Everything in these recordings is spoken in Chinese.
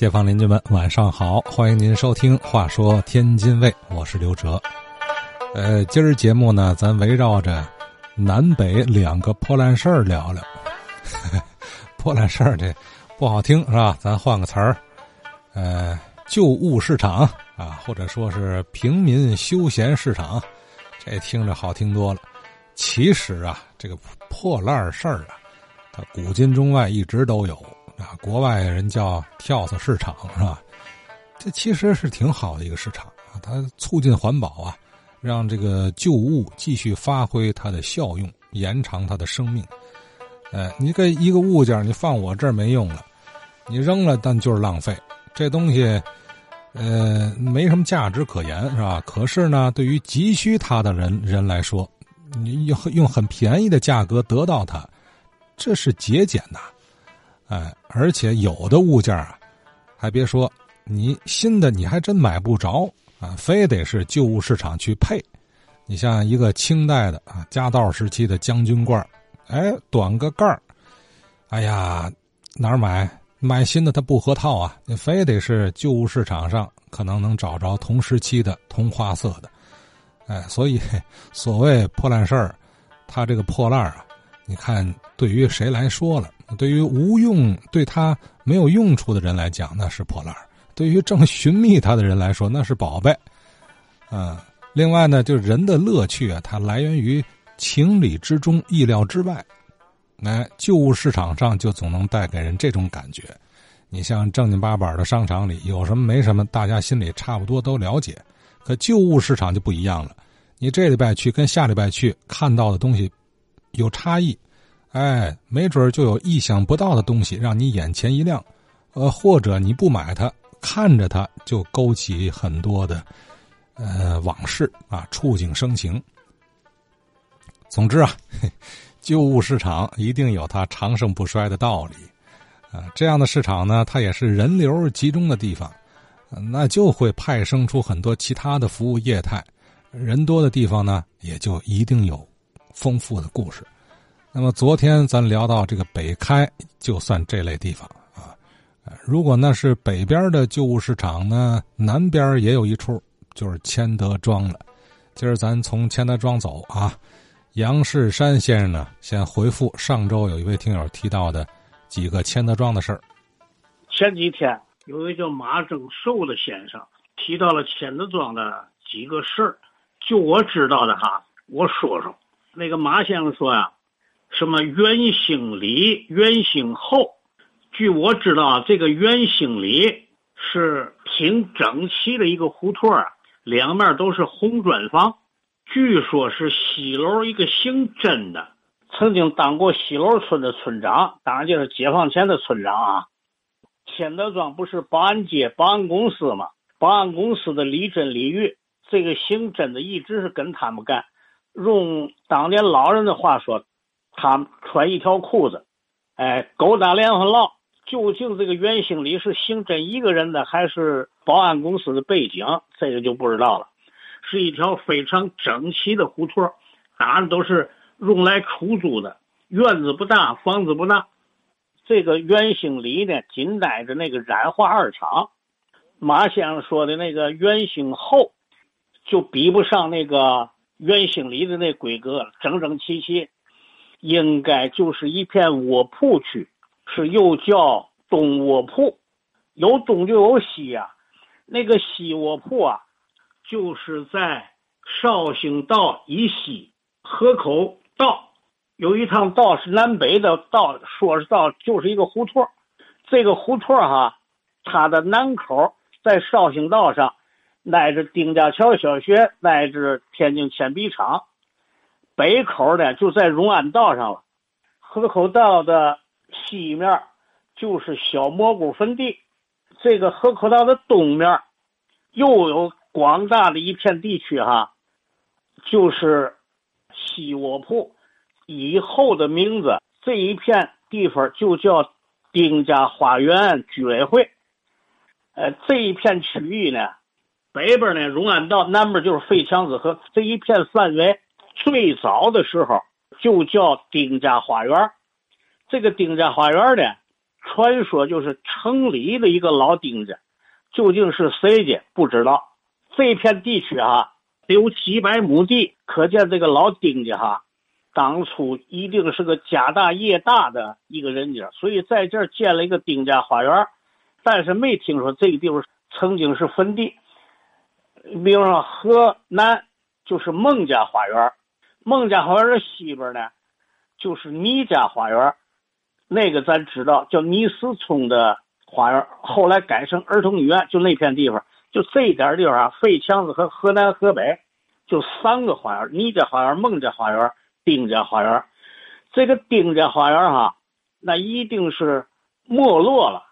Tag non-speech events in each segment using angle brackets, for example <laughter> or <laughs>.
街坊邻居们，晚上好！欢迎您收听《话说天津卫》，我是刘哲。呃，今儿节目呢，咱围绕着南北两个破烂事儿聊聊。<laughs> 破烂事儿这不好听是吧？咱换个词儿，呃，旧物市场啊，或者说是平民休闲市场，这听着好听多了。其实啊，这个破烂事儿啊，它古今中外一直都有。啊，国外人叫跳蚤市场是吧？这其实是挺好的一个市场啊，它促进环保啊，让这个旧物继续发挥它的效用，延长它的生命。哎，你个一个物件你放我这儿没用了，你扔了，但就是浪费。这东西，呃，没什么价值可言是吧？可是呢，对于急需它的人人来说，你用用很便宜的价格得到它，这是节俭呐。哎，而且有的物件啊，还别说，你新的你还真买不着啊，非得是旧物市场去配。你像一个清代的啊，嘉道时期的将军罐哎，短个盖儿，哎呀，哪儿买？买新的它不合套啊，你非得是旧物市场上可能能找着同时期的同花色的。哎，所以 <laughs> 所谓破烂事儿，它这个破烂啊，你看对于谁来说了？对于无用、对他没有用处的人来讲，那是破烂对于正寻觅他的人来说，那是宝贝。嗯，另外呢，就是人的乐趣啊，它来源于情理之中、意料之外。哎，旧物市场上就总能带给人这种感觉。你像正经八百的商场里，有什么没什么，大家心里差不多都了解。可旧物市场就不一样了，你这礼拜去跟下礼拜去看到的东西有差异。哎，没准就有意想不到的东西让你眼前一亮，呃，或者你不买它，看着它就勾起很多的呃往事啊，触景生情。总之啊，<laughs> 旧物市场一定有它长盛不衰的道理啊。这样的市场呢，它也是人流集中的地方，那就会派生出很多其他的服务业态。人多的地方呢，也就一定有丰富的故事。那么昨天咱聊到这个北开，就算这类地方啊。如果那是北边的旧物市场呢，南边也有一处，就是千德庄了。今儿咱从千德庄走啊。杨世山先生呢，先回复上周有一位听友提到的几个千德庄的事儿。前几天有一位叫马正寿的先生提到了千德庄的几个事儿，就我知道的哈，我说说。那个马先生说呀。什么元兴里、元兴后？据我知道，这个元兴里是挺整齐的一个胡同啊，两面都是红砖房。据说是西楼一个姓甄的，曾经当过西楼村的村长，当然就是解放前的村长啊。千德庄不是保安街保安公司吗？保安公司的李真、李玉，这个姓甄的一直是跟他们干。用当年老人的话说。他穿一条裤子，哎，狗打连环烙。究竟这个袁兴礼是姓甄一个人的，还是保安公司的背景？这个就不知道了。是一条非常整齐的胡同，哪都是用来出租的。院子不大，房子不大。这个袁兴礼呢，紧挨着那个染化二厂。马先生说的那个袁兴后，就比不上那个袁兴里的那规格，整整齐齐。应该就是一片卧铺区，是又叫东卧铺，有东就有西呀。那个西卧铺啊，就是在绍兴道以西河口道有一趟道是南北的道，说是道就是一个胡同。这个胡同哈，它的南口在绍兴道上，挨着丁家桥小学，挨着天津铅笔厂。北口呢，就在荣安道上了。河口道的西面就是小蘑菇坟地。这个河口道的东面又有广大的一片地区哈，就是西卧铺以后的名字。这一片地方就叫丁家花园居委会。呃，这一片区域呢，北边呢荣安道，南边就是废墙子河，这一片范围。最早的时候就叫丁家花园，这个丁家花园呢，传说就是城里的一个老丁家，究竟是谁家不知道。这片地区哈得有几百亩地，可见这个老丁家哈，当初一定是个家大业大的一个人家，所以在这儿建了一个丁家花园。但是没听说这个地方曾经是坟地。比方说河南就是孟家花园，孟家花园的西边呢就是倪家花园，那个咱知道叫倪思聪的花园，后来改成儿童医院，就那片地方，就这一点地方啊，废墙子和河南河北就三个花园：倪家花园、孟家花园、丁家花园。这个丁家花园哈，那一定是没落了。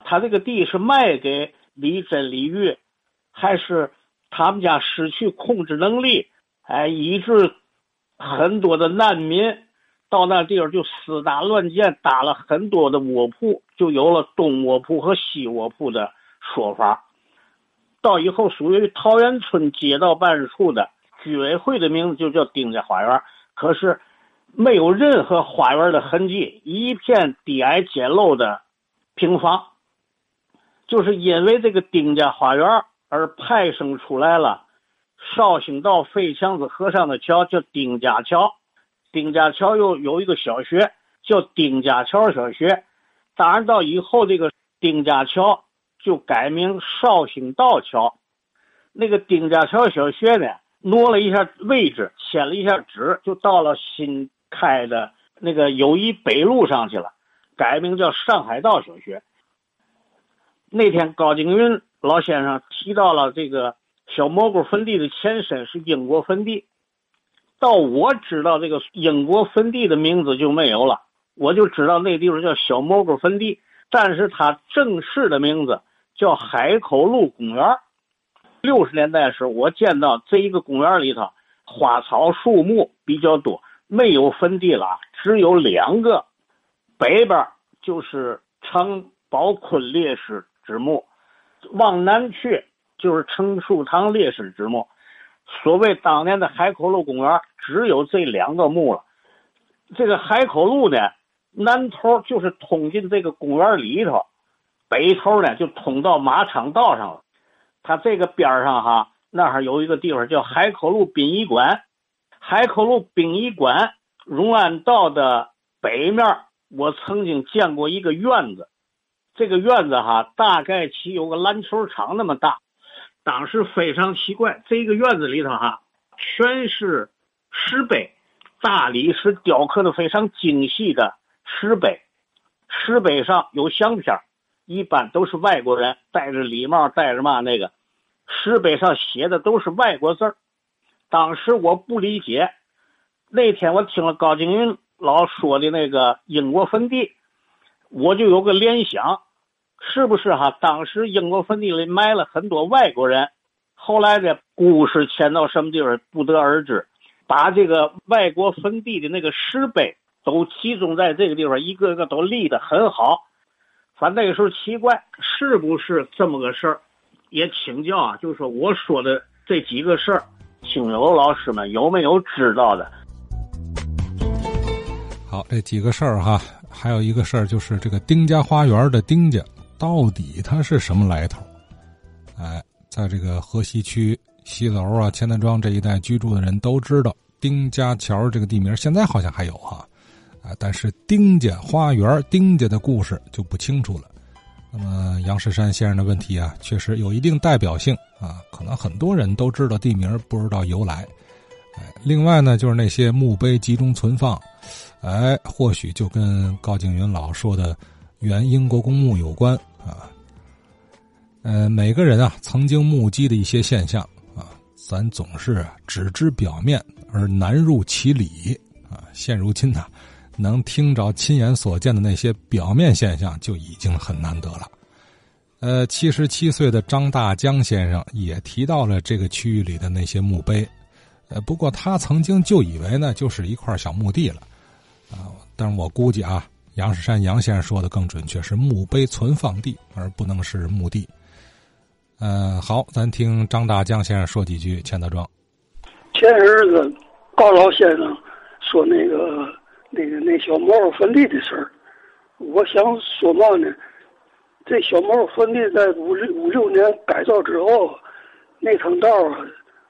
他这个地是卖给李真、李玉，还是他们家失去控制能力？哎，以致很多的难民到那地方就私搭乱建，搭了很多的卧铺，就有了东卧铺和西卧铺的说法。到以后属于桃源村街道办事处的居委会的名字就叫丁家花园，可是没有任何花园的痕迹，一片低矮简陋的平房。就是因为这个丁家花园而派生出来了绍兴道废墙子河上的桥，叫丁家桥。丁家桥又有一个小学叫丁家桥小学。当然到以后，这个丁家桥就改名绍兴道桥。那个丁家桥小学呢，挪了一下位置，迁了一下址，就到了新开的那个友谊北路上去了，改名叫上海道小学。那天高景云老先生提到了这个小蘑菇坟地的前身是英国坟地，到我知道这个英国坟地的名字就没有了，我就知道那地方叫小蘑菇坟地，但是它正式的名字叫海口路公园。六十年代时，我见到这一个公园里头花草树木比较多，没有坟地了，只有两个，北边就是常宝坤烈士。之墓，往南去就是程树堂烈士之墓。所谓当年的海口路公园，只有这两个墓了。这个海口路呢，南头就是通进这个公园里头，北头呢就通到马场道上了。它这个边上哈，那儿有一个地方叫海口路殡仪馆。海口路殡仪馆荣安道的北面，我曾经见过一个院子。这个院子哈，大概其有个篮球场那么大。当时非常奇怪，这一个院子里头哈，全是石碑，大理石雕刻的非常精细的石碑。石碑上有相片，一般都是外国人戴着礼帽，戴着嘛那个。石碑上写的都是外国字儿。当时我不理解，那天我听了高景云老说的那个英国坟地，我就有个联想。是不是哈？当时英国坟地里埋了很多外国人，后来的故事迁到什么地方不得而知。把这个外国坟地的那个石碑都集中在这个地方，一个个都立得很好。反正那个时候奇怪，是不是这么个事儿？也请教啊，就是说我说的这几个事儿，听友老师们有没有知道的？好，这几个事儿哈，还有一个事儿就是这个丁家花园的丁家。到底它是什么来头？哎，在这个河西区西楼啊、钱德庄这一带居住的人都知道丁家桥这个地名，现在好像还有哈，啊，但是丁家花园、丁家的故事就不清楚了。那么杨世山先生的问题啊，确实有一定代表性啊，可能很多人都知道地名，不知道由来。另外呢，就是那些墓碑集中存放，哎，或许就跟高景云老说的原英国公墓有关。呃，每个人啊曾经目击的一些现象啊，咱总是只知表面而难入其里啊。现如今呢，能听着亲眼所见的那些表面现象就已经很难得了。呃，七十七岁的张大江先生也提到了这个区域里的那些墓碑，呃，不过他曾经就以为呢就是一块小墓地了，啊，但是我估计啊。杨世山杨先生说的更准确，是墓碑存放地，而不能是墓地。嗯，好，咱听张大江先生说几句。钱德庄，前日子高老先生说那个那个那小茅坟地的事儿，我想说嘛呢？这小毛坟地在五六五六年改造之后，那趟道啊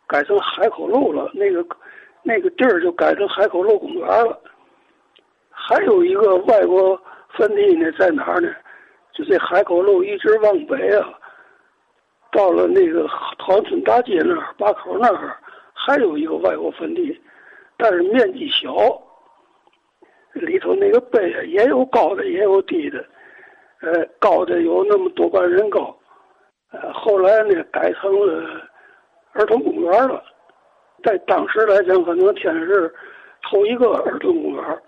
改成海口路了，那个那个地儿就改成海口路公园了。还有一个外国坟地呢，在哪儿呢？就这海口路一直往北啊，到了那个桃村大街那儿八口那儿，还有一个外国坟地，但是面积小，里头那个碑也有高的也有低的，呃，高的有那么多半人高，呃，后来呢改成了儿童公园了，在当时来讲，可能天是头一个儿童公园。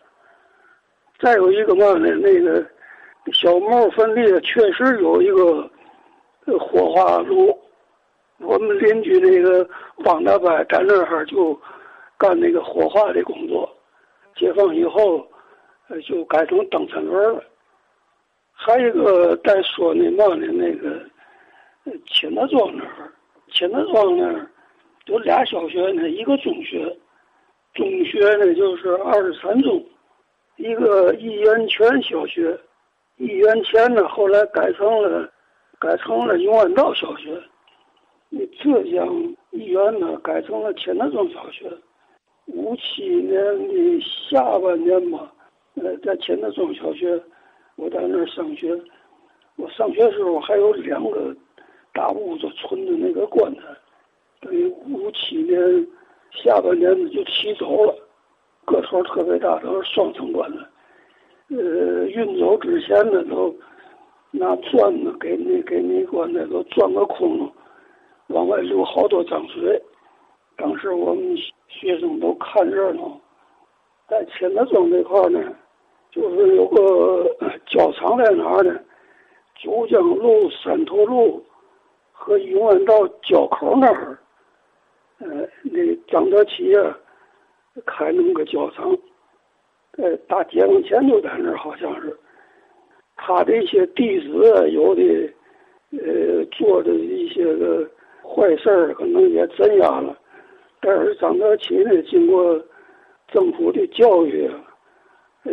再有一个嘛呢，那个小毛坟地确实有一个火化炉，我们邻居那个王大伯在那儿就干那个火化的工作。解放以后，就改成蹬三轮了。还有一个再说那嘛呢，那个钱德庄那儿，钱德庄那儿有俩小学呢，一个中学，中学呢就是二十三中。一个一元泉小学，一元泉呢，后来改成了改成了永安道小学。那浙江医院呢，改成了钱德庄小学。五七年的下半年吧，呃，在钱德庄小学，我在那儿上学。我上学时候还有两个大屋子存的那个棺材，等于五七年下半年呢就起走了。个头特别大，都是双层棺材。呃，运走之前呢，都拿钻子给那给那棺材都钻个空，往外流好多脏水。当时我们学生都看热闹。在钱德庄这块呢，就是有个教场在哪儿呢？九江路、三头路和永安道交口那儿。呃，那张德奇啊。开那么个教场，呃，大解放前就在那儿，好像是。他的一些弟子，有的呃做的一些个坏事儿，可能也镇压了。但是张德奇呢，经过政府的教育，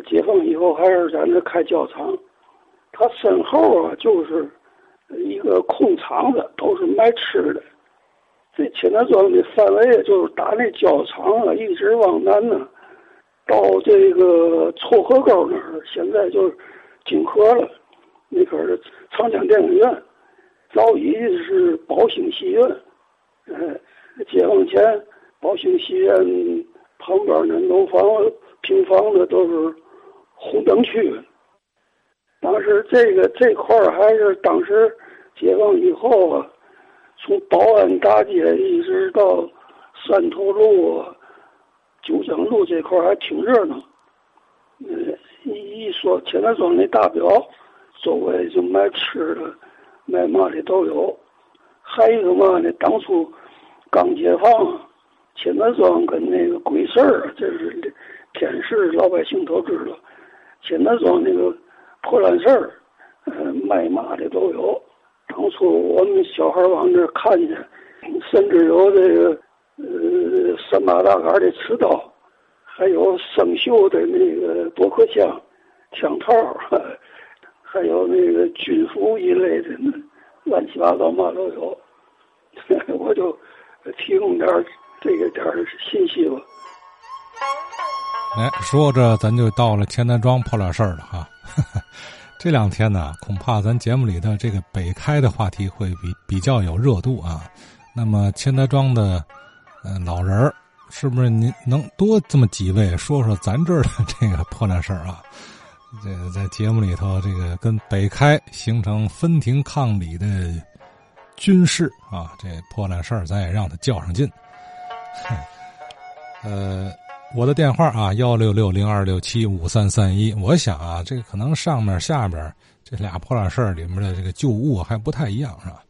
解放以后还是在那开教场。他身后啊，就是一个空场子，都是卖吃的。这钱德庄的范围就是打那教场啊，一直往南呢，到这个臭河沟那儿，现在就是金河了。那块儿长江电影院，早已是宝兴戏院。呃，解放前，宝兴戏院旁边那楼房平房的都是红灯区。当时这个这块儿还是当时解放以后啊。从保安大街一直到三头路、九江路这块儿还挺热闹。一说钱德庄那大表，周围就卖吃的、卖嘛的都有。还有一个嘛呢？当初刚解放，钱德庄跟那个鬼市儿，这是天市老百姓都知道。钱德庄那个破烂事儿，呃，卖嘛的都有。当初我们小孩往那看见，甚至有这个呃三八大杆的刺刀，还有生锈的那个驳壳枪、枪套，还有那个军服一类的，乱七八糟嘛都有。<laughs> 我就提供点这个点信息吧。哎，说着咱就到了钱德庄破烂事儿了哈。<laughs> 这两天呢，恐怕咱节目里的这个北开的话题会比比较有热度啊。那么钱德庄的呃老人，是不是您能多这么几位说说咱这儿的这个破烂事儿啊？这个在节目里头，这个跟北开形成分庭抗礼的军事啊，这破烂事儿咱也让他较上劲。呃。我的电话啊，幺六六零二六七五三三一。我想啊，这个可能上面下边这俩破烂事儿里面的这个旧物还不太一样，是吧？